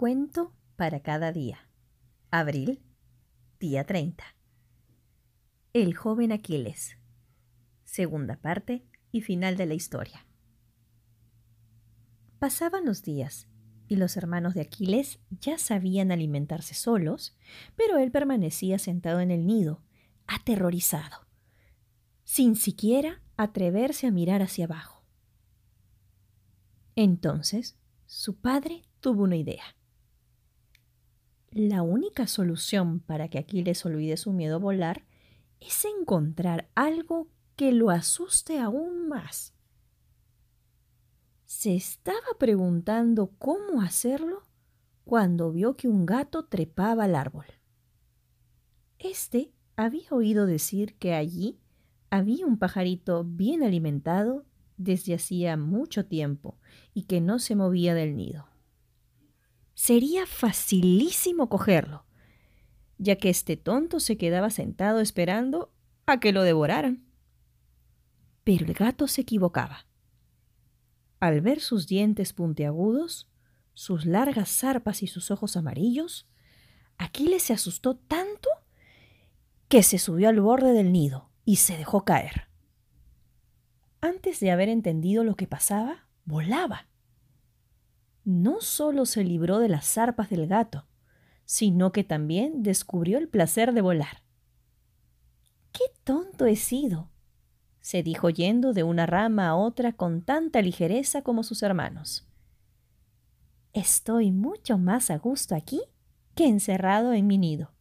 cuento para cada día. Abril, día 30. El joven Aquiles. Segunda parte y final de la historia. Pasaban los días y los hermanos de Aquiles ya sabían alimentarse solos, pero él permanecía sentado en el nido, aterrorizado, sin siquiera atreverse a mirar hacia abajo. Entonces, su padre tuvo una idea. La única solución para que Aquiles olvide su miedo a volar es encontrar algo que lo asuste aún más. Se estaba preguntando cómo hacerlo cuando vio que un gato trepaba al árbol. Este había oído decir que allí había un pajarito bien alimentado desde hacía mucho tiempo y que no se movía del nido sería facilísimo cogerlo, ya que este tonto se quedaba sentado esperando a que lo devoraran. Pero el gato se equivocaba. Al ver sus dientes puntiagudos, sus largas zarpas y sus ojos amarillos, Aquiles se asustó tanto que se subió al borde del nido y se dejó caer. Antes de haber entendido lo que pasaba, volaba no solo se libró de las zarpas del gato, sino que también descubrió el placer de volar. ¡Qué tonto he sido! se dijo yendo de una rama a otra con tanta ligereza como sus hermanos. Estoy mucho más a gusto aquí que encerrado en mi nido.